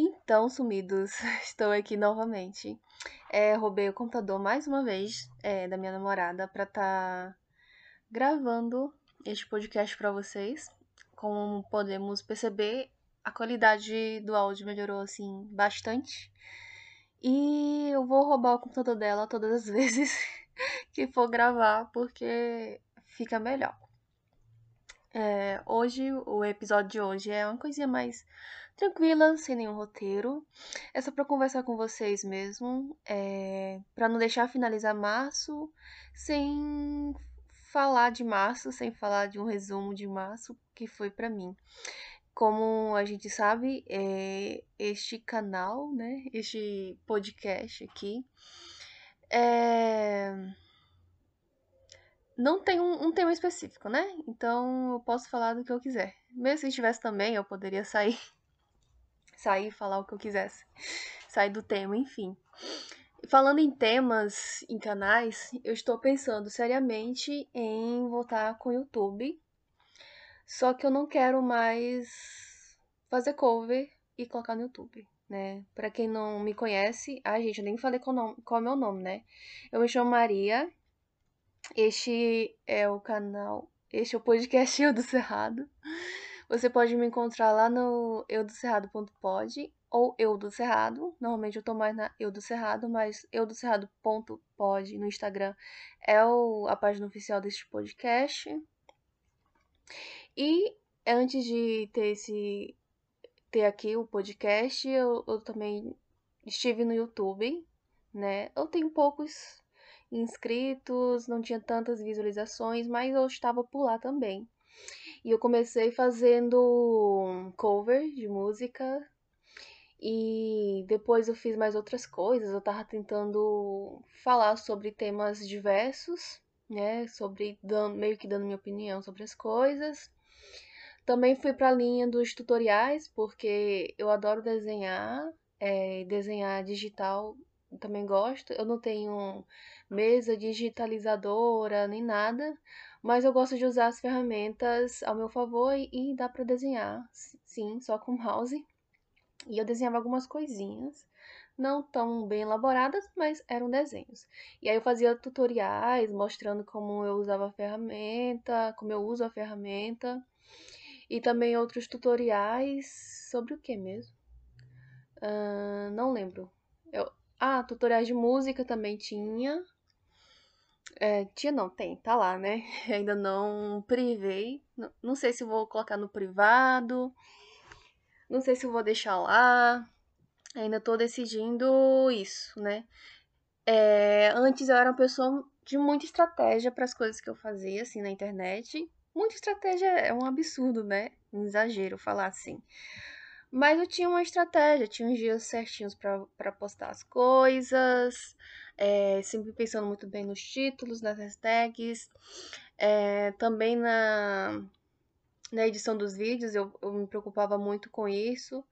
Então, sumidos, estou aqui novamente. É, roubei o computador mais uma vez é, da minha namorada para estar tá gravando este podcast para vocês. Como podemos perceber, a qualidade do áudio melhorou assim bastante. E eu vou roubar o computador dela todas as vezes que for gravar, porque fica melhor. É, hoje, o episódio de hoje é uma coisinha mais tranquila, sem nenhum roteiro. É só pra conversar com vocês mesmo, é, para não deixar finalizar março sem falar de março, sem falar de um resumo de março que foi para mim. Como a gente sabe, é, este canal, né, este podcast aqui, é não tem um, um, tema específico, né? Então eu posso falar do que eu quiser. Mesmo se tivesse também, eu poderia sair. Sair e falar o que eu quisesse. Sair do tema, enfim. Falando em temas, em canais, eu estou pensando seriamente em voltar com o YouTube. Só que eu não quero mais fazer cover e colocar no YouTube, né? Pra quem não me conhece, ai gente, eu nem falei qual, nome, qual é o meu nome, né? Eu me chamo Maria este é o canal, este é o podcast do Cerrado. Você pode me encontrar lá no eudocerrado.pod ou Eu do Cerrado. Normalmente eu tô mais na Eu do Cerrado, mas eudocerrado.pod no Instagram é o, a página oficial deste podcast. E antes de ter esse ter aqui o podcast, eu, eu também estive no YouTube, né? Eu tenho poucos inscritos, não tinha tantas visualizações, mas eu estava por lá também. E eu comecei fazendo cover de música e depois eu fiz mais outras coisas. Eu tava tentando falar sobre temas diversos, né? Sobre dando, meio que dando minha opinião sobre as coisas. Também fui para a linha dos tutoriais, porque eu adoro desenhar, é, desenhar digital também gosto. Eu não tenho mesa digitalizadora nem nada, mas eu gosto de usar as ferramentas ao meu favor e, dá para desenhar, sim, só com mouse. E eu desenhava algumas coisinhas, não tão bem elaboradas, mas eram desenhos. E aí eu fazia tutoriais mostrando como eu usava a ferramenta, como eu uso a ferramenta, e também outros tutoriais sobre o que mesmo? Uh, não lembro. Eu, ah, tutoriais de música também tinha. É, tinha não, tem, tá lá, né? Ainda não privei. Não, não sei se vou colocar no privado. Não sei se vou deixar lá. Ainda tô decidindo isso, né? É, antes eu era uma pessoa de muita estratégia para as coisas que eu fazia, assim, na internet. Muita estratégia é um absurdo, né? Um exagero falar assim. Mas eu tinha uma estratégia, tinha uns dias certinhos para postar as coisas, é, sempre pensando muito bem nos títulos, nas hashtags, é, também na, na edição dos vídeos eu, eu me preocupava muito com isso.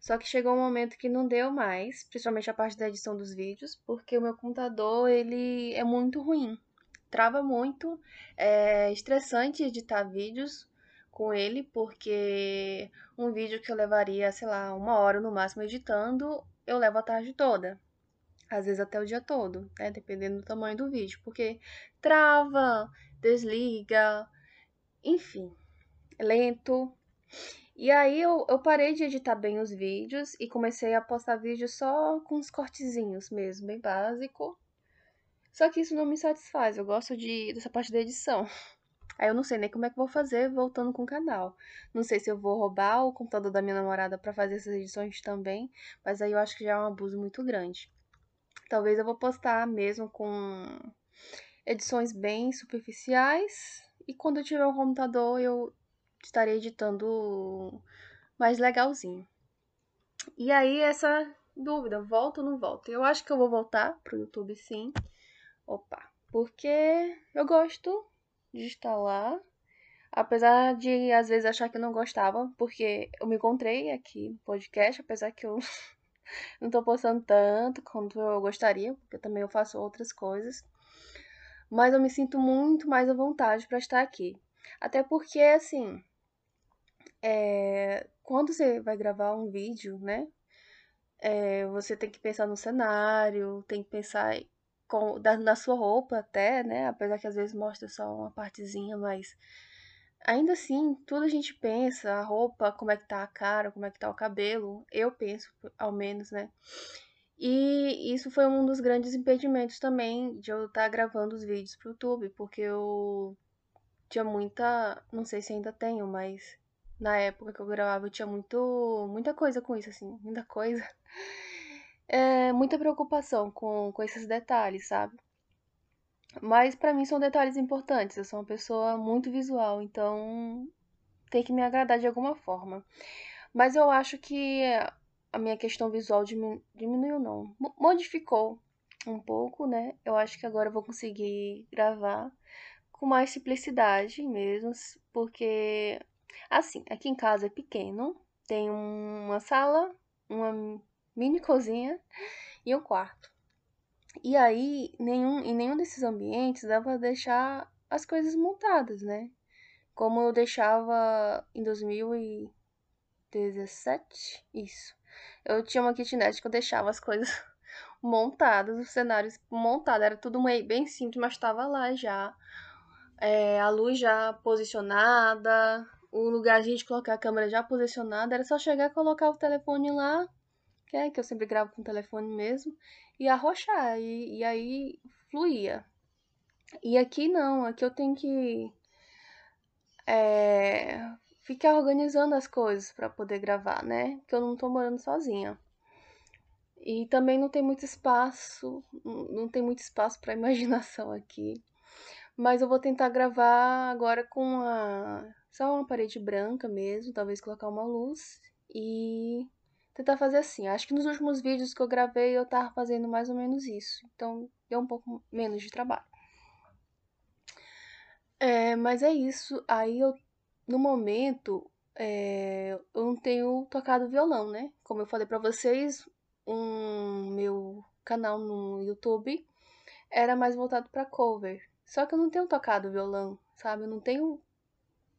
Só que chegou um momento que não deu mais, principalmente a parte da edição dos vídeos, porque o meu computador ele é muito ruim, trava muito, é estressante editar vídeos com ele, porque um vídeo que eu levaria, sei lá, uma hora no máximo editando, eu levo a tarde toda. Às vezes até o dia todo, né? Dependendo do tamanho do vídeo. Porque trava, desliga, enfim, é lento. E aí eu, eu parei de editar bem os vídeos e comecei a postar vídeos só com os cortezinhos mesmo, bem básico. Só que isso não me satisfaz, eu gosto de, dessa parte da edição. Aí eu não sei nem como é que vou fazer voltando com o canal. Não sei se eu vou roubar o computador da minha namorada para fazer essas edições também, mas aí eu acho que já é um abuso muito grande. Talvez eu vou postar mesmo com edições bem superficiais e quando eu tiver um computador eu estarei editando mais legalzinho. E aí essa dúvida, volto ou não volto? Eu acho que eu vou voltar pro YouTube sim. Opa, porque eu gosto de estar lá. Apesar de às vezes achar que eu não gostava, porque eu me encontrei aqui no podcast, apesar que eu não tô postando tanto quanto eu gostaria, porque também eu faço outras coisas. Mas eu me sinto muito mais à vontade para estar aqui. Até porque, assim, é... quando você vai gravar um vídeo, né? É, você tem que pensar no cenário, tem que pensar com, da, na sua roupa até, né? Apesar que às vezes mostra só uma partezinha, mas ainda assim, tudo a gente pensa, a roupa, como é que tá a cara, como é que tá o cabelo. Eu penso, ao menos, né? E isso foi um dos grandes impedimentos também de eu estar tá gravando os vídeos pro YouTube, porque eu tinha muita, não sei se ainda tenho, mas na época que eu gravava eu tinha muito, muita coisa com isso, assim, muita coisa. É, muita preocupação com, com esses detalhes, sabe? Mas para mim são detalhes importantes. Eu sou uma pessoa muito visual, então tem que me agradar de alguma forma. Mas eu acho que a minha questão visual diminu diminuiu, não. Modificou um pouco, né? Eu acho que agora eu vou conseguir gravar com mais simplicidade mesmo, porque assim, aqui em casa é pequeno, tem uma sala, uma mini cozinha e um quarto. E aí, nenhum, em nenhum desses ambientes dá pra deixar as coisas montadas, né? Como eu deixava em 2017, isso. Eu tinha uma kitnet que eu deixava as coisas montadas, os cenários montados, era tudo bem simples, mas estava lá já. É, a luz já posicionada, o lugar de colocar a câmera já posicionada, era só chegar colocar o telefone lá, que é que eu sempre gravo com o telefone mesmo, e arrochar, e, e aí fluía. E aqui não, aqui eu tenho que é, ficar organizando as coisas para poder gravar, né? Porque eu não tô morando sozinha. E também não tem muito espaço, não tem muito espaço para imaginação aqui. Mas eu vou tentar gravar agora com a só uma parede branca mesmo, talvez colocar uma luz e tentar fazer assim. Acho que nos últimos vídeos que eu gravei eu tava fazendo mais ou menos isso. Então deu um pouco menos de trabalho. É, mas é isso. Aí eu no momento, é, eu não tenho tocado violão, né? Como eu falei para vocês, um meu canal no YouTube era mais voltado para cover. Só que eu não tenho tocado violão, sabe? Eu não tenho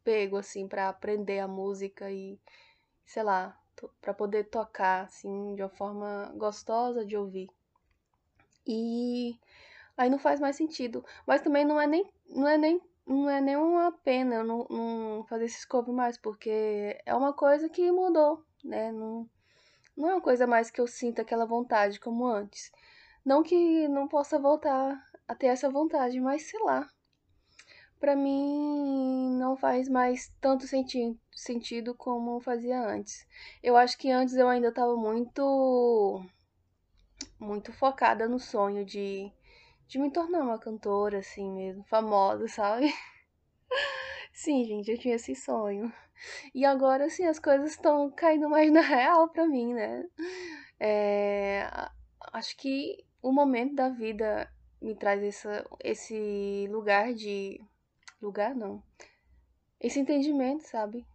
pego assim para aprender a música e sei lá, para poder tocar assim de uma forma gostosa de ouvir. E aí não faz mais sentido, mas também não é nem não é nem não é nenhuma pena eu não, não fazer esse cover mais, porque é uma coisa que mudou, né? Não, não é uma coisa mais que eu sinto aquela vontade como antes. Não que não possa voltar a ter essa vontade, mas sei lá. Pra mim não faz mais tanto senti sentido como fazia antes. Eu acho que antes eu ainda tava muito muito focada no sonho de de me tornar uma cantora, assim mesmo, famosa, sabe? Sim, gente, eu tinha esse sonho. E agora, assim, as coisas estão caindo mais na real pra mim, né? É, acho que o momento da vida me traz essa, esse lugar de. Lugar não. Esse entendimento, sabe?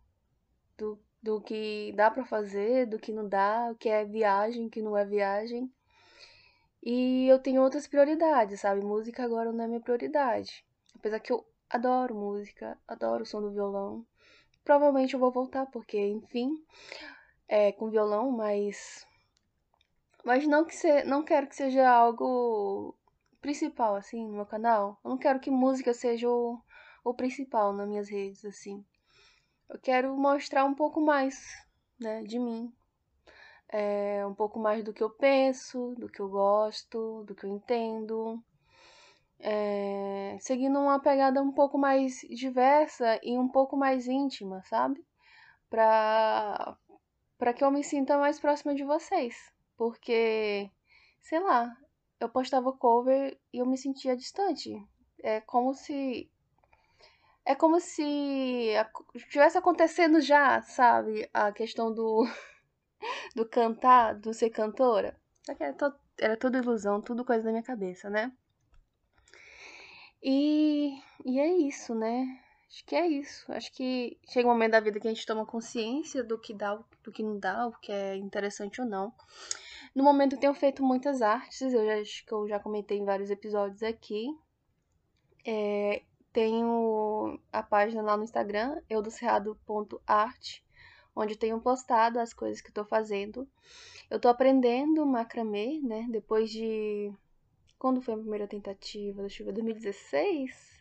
Do, do que dá para fazer, do que não dá, o que é viagem, o que não é viagem. E eu tenho outras prioridades, sabe? Música agora não é minha prioridade. Apesar que eu adoro música, adoro o som do violão. Provavelmente eu vou voltar, porque, enfim, é com violão, mas. Mas não que se... não quero que seja algo principal, assim, no meu canal. Eu não quero que música seja o, o principal nas minhas redes, assim. Eu quero mostrar um pouco mais, né, de mim, é, um pouco mais do que eu penso, do que eu gosto, do que eu entendo. É, seguindo uma pegada um pouco mais diversa e um pouco mais íntima, sabe? Pra, pra que eu me sinta mais próxima de vocês. Porque, sei lá, eu postava cover e eu me sentia distante. É como se. É como se estivesse acontecendo já, sabe? A questão do. do cantar, do ser cantora. Só que era, to era tudo ilusão, tudo coisa da minha cabeça, né? E, e é isso, né? Acho que é isso. Acho que chega um momento da vida que a gente toma consciência do que dá, do que não dá, o que é interessante ou não. No momento eu tenho feito muitas artes, eu já, acho que eu já comentei em vários episódios aqui. É, tenho a página lá no Instagram, eudocerrado.art onde tenho postado as coisas que tô fazendo. Eu tô aprendendo macramê, né? Depois de. Quando foi a primeira tentativa? Deixa eu ver, 2016?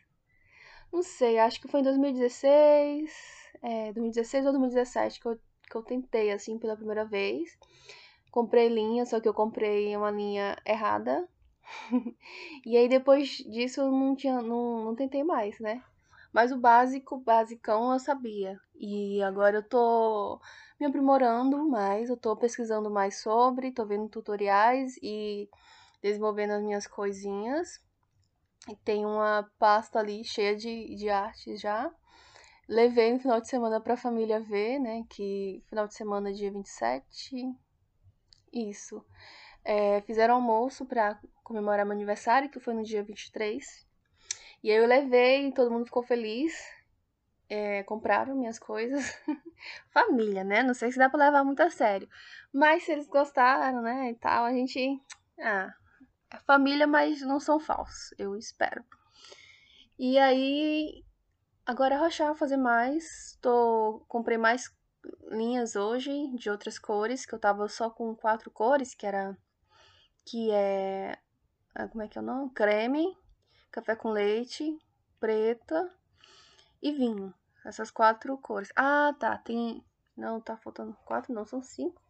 Não sei, acho que foi em 2016. É, 2016 ou 2017 que eu, que eu tentei, assim, pela primeira vez. Comprei linha, só que eu comprei uma linha errada. e aí depois disso eu não tinha. Não, não tentei mais, né? Mas o básico, basicão, eu sabia. E agora eu tô me aprimorando mais, eu tô pesquisando mais sobre, tô vendo tutoriais e desenvolvendo as minhas coisinhas. E tem uma pasta ali cheia de, de artes já. Levei no final de semana pra família ver, né? Que final de semana, dia 27. Isso. É, fizeram almoço pra comemorar meu aniversário, que foi no dia 23. E aí eu levei, todo mundo ficou feliz. É, compraram minhas coisas. Família, né? Não sei se dá pra levar muito a sério. Mas se eles gostaram, né? E tal, a gente. Ah, família, mas não são falsos, eu espero. E aí. Agora é rochar fazer mais. Tô, comprei mais linhas hoje de outras cores, que eu tava só com quatro cores, que era. Que é. Ah, como é que é o nome? Creme, café com leite, preta e vinho. Essas quatro cores. Ah, tá. Tem. Não, tá faltando quatro, não, são cinco.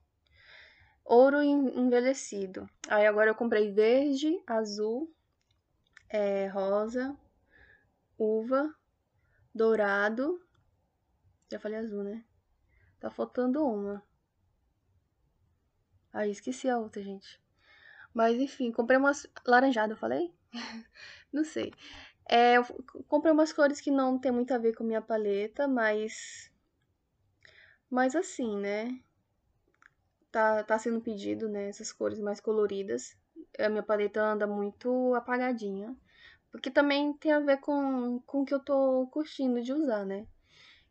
Ouro envelhecido. Aí agora eu comprei verde, azul, é, rosa, uva, dourado. Já falei azul, né? Tá faltando uma. Aí esqueci a outra, gente. Mas enfim, comprei umas. Laranjada, eu falei? não sei. É, eu comprei umas cores que não tem muito a ver com minha paleta, mas. Mas assim, né? Tá, tá sendo pedido, né? Essas cores mais coloridas. A minha paleta anda muito apagadinha. Porque também tem a ver com, com o que eu tô curtindo de usar, né?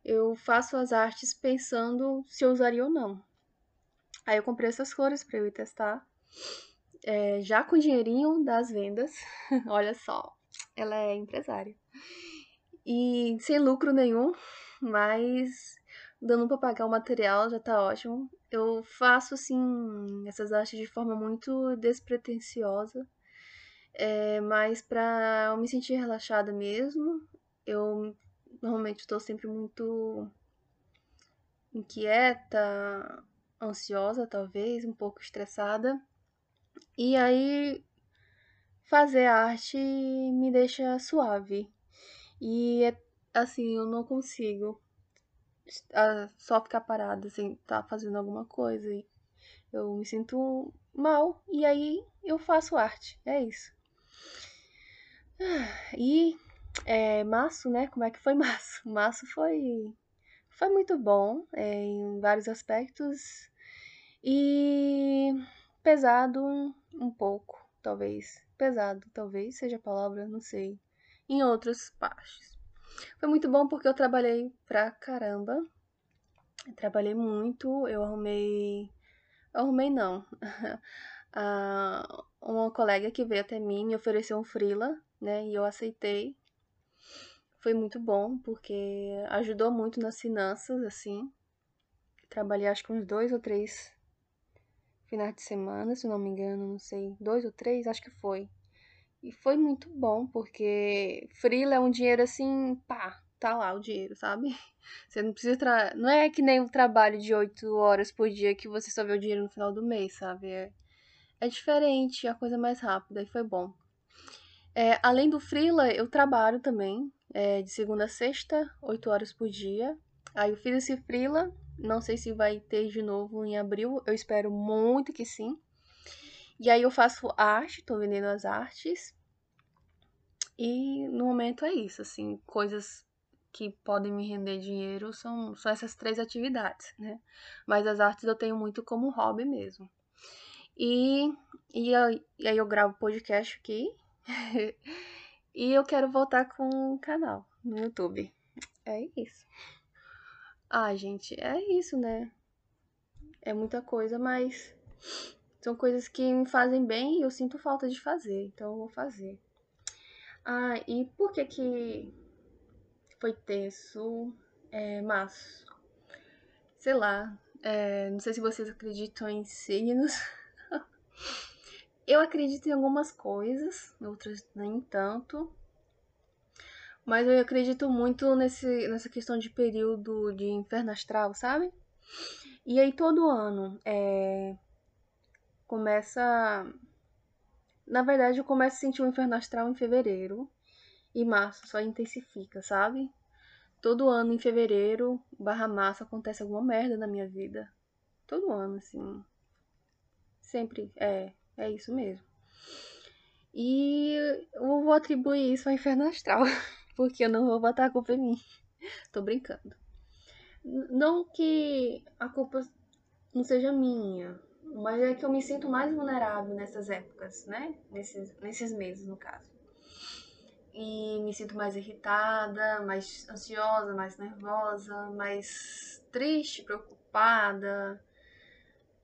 Eu faço as artes pensando se eu usaria ou não. Aí eu comprei essas cores pra eu ir testar é, já com o dinheirinho das vendas, olha só, ela é empresária. E sem lucro nenhum, mas dando para pagar o material já tá ótimo. Eu faço assim essas artes de forma muito despretensiosa, é, mas para eu me sentir relaxada mesmo. Eu normalmente estou sempre muito inquieta, ansiosa, talvez, um pouco estressada. E aí fazer arte me deixa suave. E é, assim, eu não consigo só ficar parada sem estar tá fazendo alguma coisa. Eu me sinto mal e aí eu faço arte. É isso. E é, março, né? Como é que foi março? Março foi, foi muito bom é, em vários aspectos. E pesado um pouco, talvez. Pesado, talvez seja a palavra, não sei. Em outras partes. Foi muito bom porque eu trabalhei pra caramba. trabalhei muito, eu arrumei. Eu arrumei não. uma colega que veio até mim me ofereceu um freela, né? E eu aceitei. Foi muito bom porque ajudou muito nas finanças, assim. Trabalhei acho que uns dois ou três finais de semana, se não me engano, não sei, dois ou três, acho que foi. E foi muito bom, porque freela é um dinheiro assim, pá, tá lá o dinheiro, sabe? Você não precisa. Tra... Não é que nem o trabalho de oito horas por dia que você só vê o dinheiro no final do mês, sabe? É, é diferente, é a coisa mais rápida e foi bom. É, além do freela, eu trabalho também, é, de segunda a sexta, oito horas por dia. Aí eu fiz esse freela não sei se vai ter de novo em abril. Eu espero muito que sim. E aí eu faço arte, tô vendendo as artes. E no momento é isso, assim, coisas que podem me render dinheiro são, são essas três atividades, né? Mas as artes eu tenho muito como hobby mesmo. E, e, e aí eu gravo podcast aqui. e eu quero voltar com o canal no YouTube. É isso. Ah, gente, é isso, né? É muita coisa, mas são coisas que me fazem bem e eu sinto falta de fazer, então eu vou fazer. Ah, e por que que foi tenso é, março? sei lá, é, não sei se vocês acreditam em signos. eu acredito em algumas coisas, outras nem tanto. Mas eu acredito muito nesse, nessa questão de período de inferno astral, sabe? E aí todo ano é, começa. Na verdade, eu começo a sentir o inferno astral em fevereiro. E março só intensifica, sabe? Todo ano em fevereiro, barra março, acontece alguma merda na minha vida. Todo ano, assim. Sempre. É, é isso mesmo. E eu vou atribuir isso ao inferno astral. Porque eu não vou botar a culpa em mim. Tô brincando. Não que a culpa não seja minha, mas é que eu me sinto mais vulnerável nessas épocas, né? Nesses, nesses meses, no caso. E me sinto mais irritada, mais ansiosa, mais nervosa, mais triste, preocupada.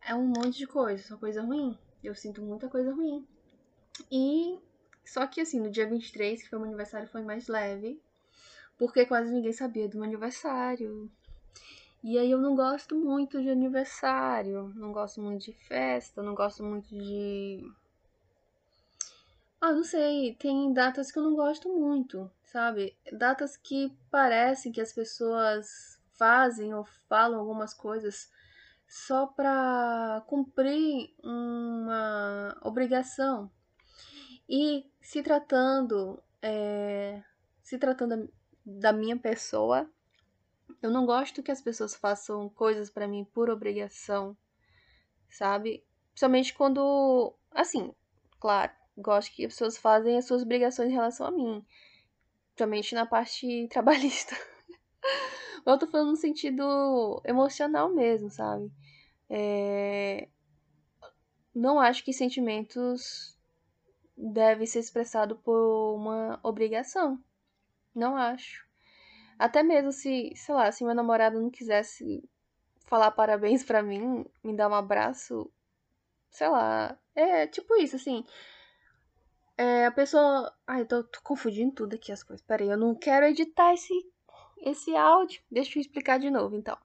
É um monte de coisa, só coisa ruim. Eu sinto muita coisa ruim. E só que assim, no dia 23, que foi meu aniversário, foi mais leve, porque quase ninguém sabia do meu aniversário. E aí eu não gosto muito de aniversário, não gosto muito de festa, não gosto muito de. Ah, não sei, tem datas que eu não gosto muito, sabe? Datas que parecem que as pessoas fazem ou falam algumas coisas só para cumprir uma obrigação. E se tratando, é, se tratando da minha pessoa, eu não gosto que as pessoas façam coisas para mim por obrigação, sabe? Principalmente quando, assim, claro, gosto que as pessoas fazem as suas obrigações em relação a mim, principalmente na parte trabalhista. eu tô falando no sentido emocional mesmo, sabe? É... Não acho que sentimentos devem ser expressados por uma obrigação. Não acho. Até mesmo se, sei lá, se meu namorado não quisesse falar parabéns para mim, me dar um abraço, sei lá. É tipo isso, assim. É, a pessoa. Ai, eu tô, tô, confundindo tudo aqui as coisas. Peraí, eu não quero editar esse, esse áudio. Deixa eu explicar de novo, então.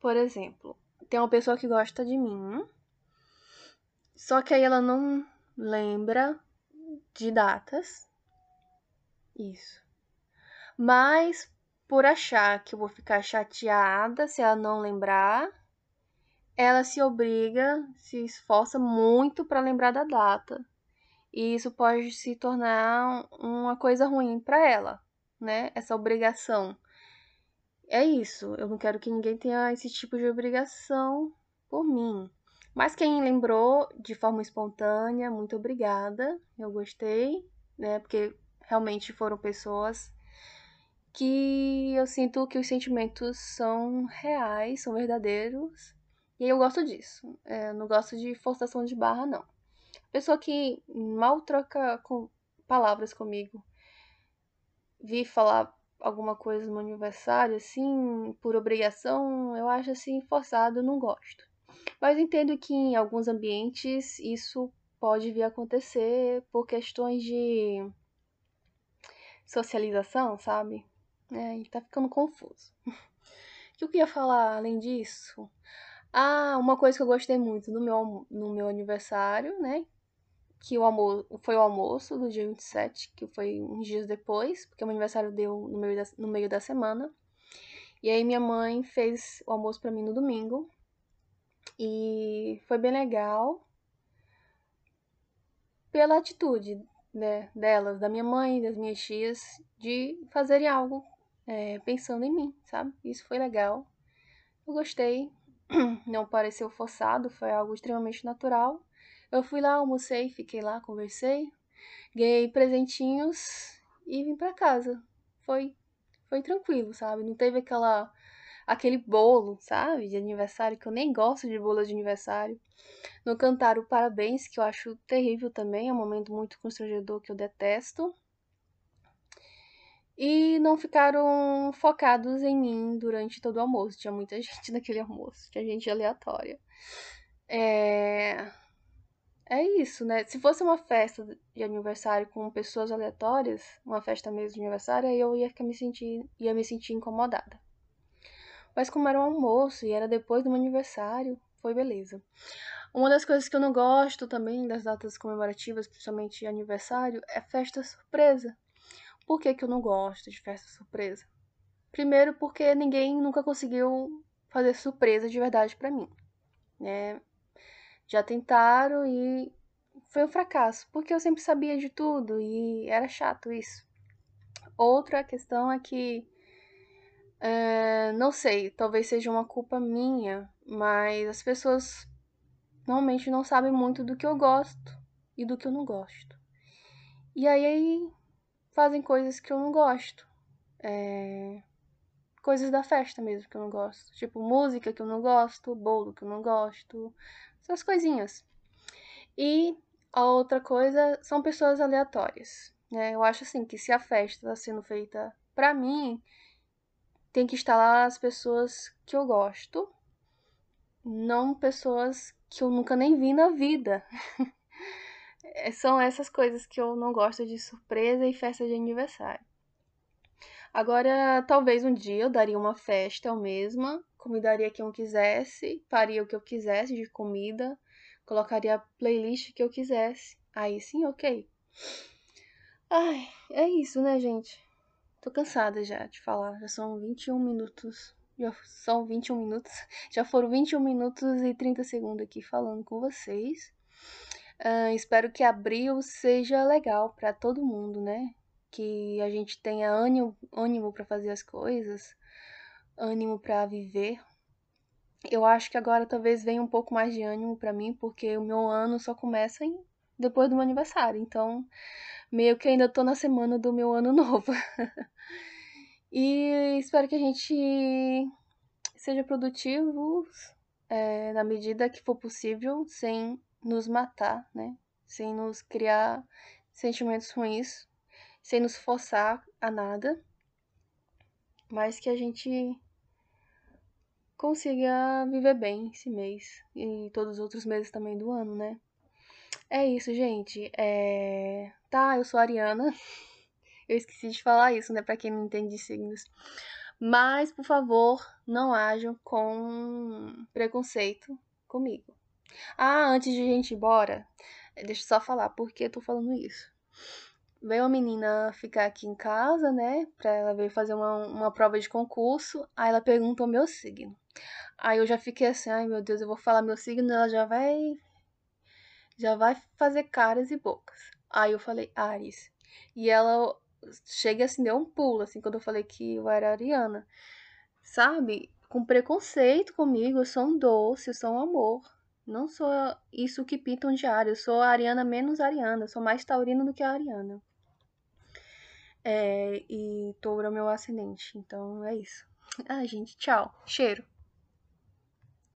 Por exemplo, tem uma pessoa que gosta de mim. Só que aí ela não lembra de datas. Isso. Mas por achar que eu vou ficar chateada se ela não lembrar, ela se obriga, se esforça muito para lembrar da data. E isso pode se tornar uma coisa ruim para ela, né? Essa obrigação. É isso. Eu não quero que ninguém tenha esse tipo de obrigação por mim. Mas quem lembrou de forma espontânea, muito obrigada. Eu gostei, né? Porque realmente foram pessoas que eu sinto que os sentimentos são reais, são verdadeiros. E eu gosto disso. É, não gosto de forçação de barra, não. Pessoa que mal troca com palavras comigo, vi falar alguma coisa no aniversário, assim, por obrigação, eu acho assim forçado, eu não gosto. Mas entendo que em alguns ambientes isso pode vir a acontecer por questões de socialização, sabe? É, tá ficando confuso. O que eu queria falar além disso? Ah, uma coisa que eu gostei muito no meu, no meu aniversário, né? Que o almoço, foi o almoço do dia 27, que foi uns dias depois, porque o meu aniversário deu no meio da, no meio da semana. E aí minha mãe fez o almoço para mim no domingo. E foi bem legal. Pela atitude né, delas, da minha mãe, das minhas tias, de fazerem algo é, pensando em mim, sabe? Isso foi legal. Eu gostei. Não pareceu forçado, foi algo extremamente natural. Eu fui lá, almocei, fiquei lá, conversei, ganhei presentinhos e vim para casa. Foi foi tranquilo, sabe? Não teve aquela aquele bolo, sabe, de aniversário que eu nem gosto de bolo de aniversário. Não cantaram parabéns, que eu acho terrível também, é um momento muito constrangedor que eu detesto e não ficaram focados em mim durante todo o almoço. Tinha muita gente naquele almoço, tinha gente aleatória. É. É isso, né? Se fosse uma festa de aniversário com pessoas aleatórias, uma festa mesmo de aniversário, aí eu ia ficar me sentir, ia me sentir incomodada. Mas como era um almoço e era depois do meu aniversário, foi beleza. Uma das coisas que eu não gosto também das datas comemorativas, principalmente aniversário, é festa surpresa. Por que, que eu não gosto de festa surpresa? Primeiro, porque ninguém nunca conseguiu fazer surpresa de verdade para mim, né? Já tentaram e foi um fracasso, porque eu sempre sabia de tudo e era chato isso. Outra questão é que é, não sei, talvez seja uma culpa minha, mas as pessoas normalmente não sabem muito do que eu gosto e do que eu não gosto. E aí, fazem coisas que eu não gosto. É, coisas da festa mesmo que eu não gosto. Tipo, música que eu não gosto, bolo que eu não gosto, essas coisinhas. E a outra coisa são pessoas aleatórias. Né? Eu acho assim que se a festa está sendo feita para mim, tem que estar lá as pessoas que eu gosto, não pessoas que eu nunca nem vi na vida. São essas coisas que eu não gosto de surpresa e festa de aniversário. Agora, talvez um dia eu daria uma festa eu mesma, convidaria quem eu quisesse, faria o que eu quisesse de comida, colocaria a playlist que eu quisesse. Aí sim, ok. Ai, é isso, né, gente? Tô cansada já de falar. Já são 21 minutos. Já são 21 minutos. Já foram 21 minutos e 30 segundos aqui falando com vocês. Uh, espero que abril seja legal para todo mundo, né? Que a gente tenha ânimo, ânimo para fazer as coisas, ânimo para viver. Eu acho que agora talvez venha um pouco mais de ânimo para mim, porque o meu ano só começa em, depois do meu aniversário. Então, meio que ainda tô na semana do meu ano novo. e espero que a gente seja produtivos é, na medida que for possível, sem nos matar, né? Sem nos criar sentimentos ruins, sem nos forçar a nada, mas que a gente consiga viver bem esse mês e todos os outros meses também do ano, né? É isso, gente. É... Tá, eu sou a Ariana. Eu esqueci de falar isso, né? Pra quem não entende de signos. Mas, por favor, não ajam com preconceito comigo. Ah, antes de a gente ir embora, deixa eu só falar por que eu tô falando isso. Veio uma menina ficar aqui em casa, né? Pra ela vir fazer uma, uma prova de concurso. Aí ela perguntou meu signo. Aí eu já fiquei assim, ai meu Deus, eu vou falar meu signo, ela já vai já vai fazer caras e bocas. Aí eu falei, Ares. E ela chega assim, deu um pulo, assim, quando eu falei que eu era ariana. Sabe? Com preconceito comigo, eu sou um doce, eu sou um amor. Não sou isso que pintam de. Eu sou a ariana menos ariana. Eu sou mais taurina do que a ariana. É, e touro é meu ascendente. Então é isso. Ah, gente, tchau. Cheiro.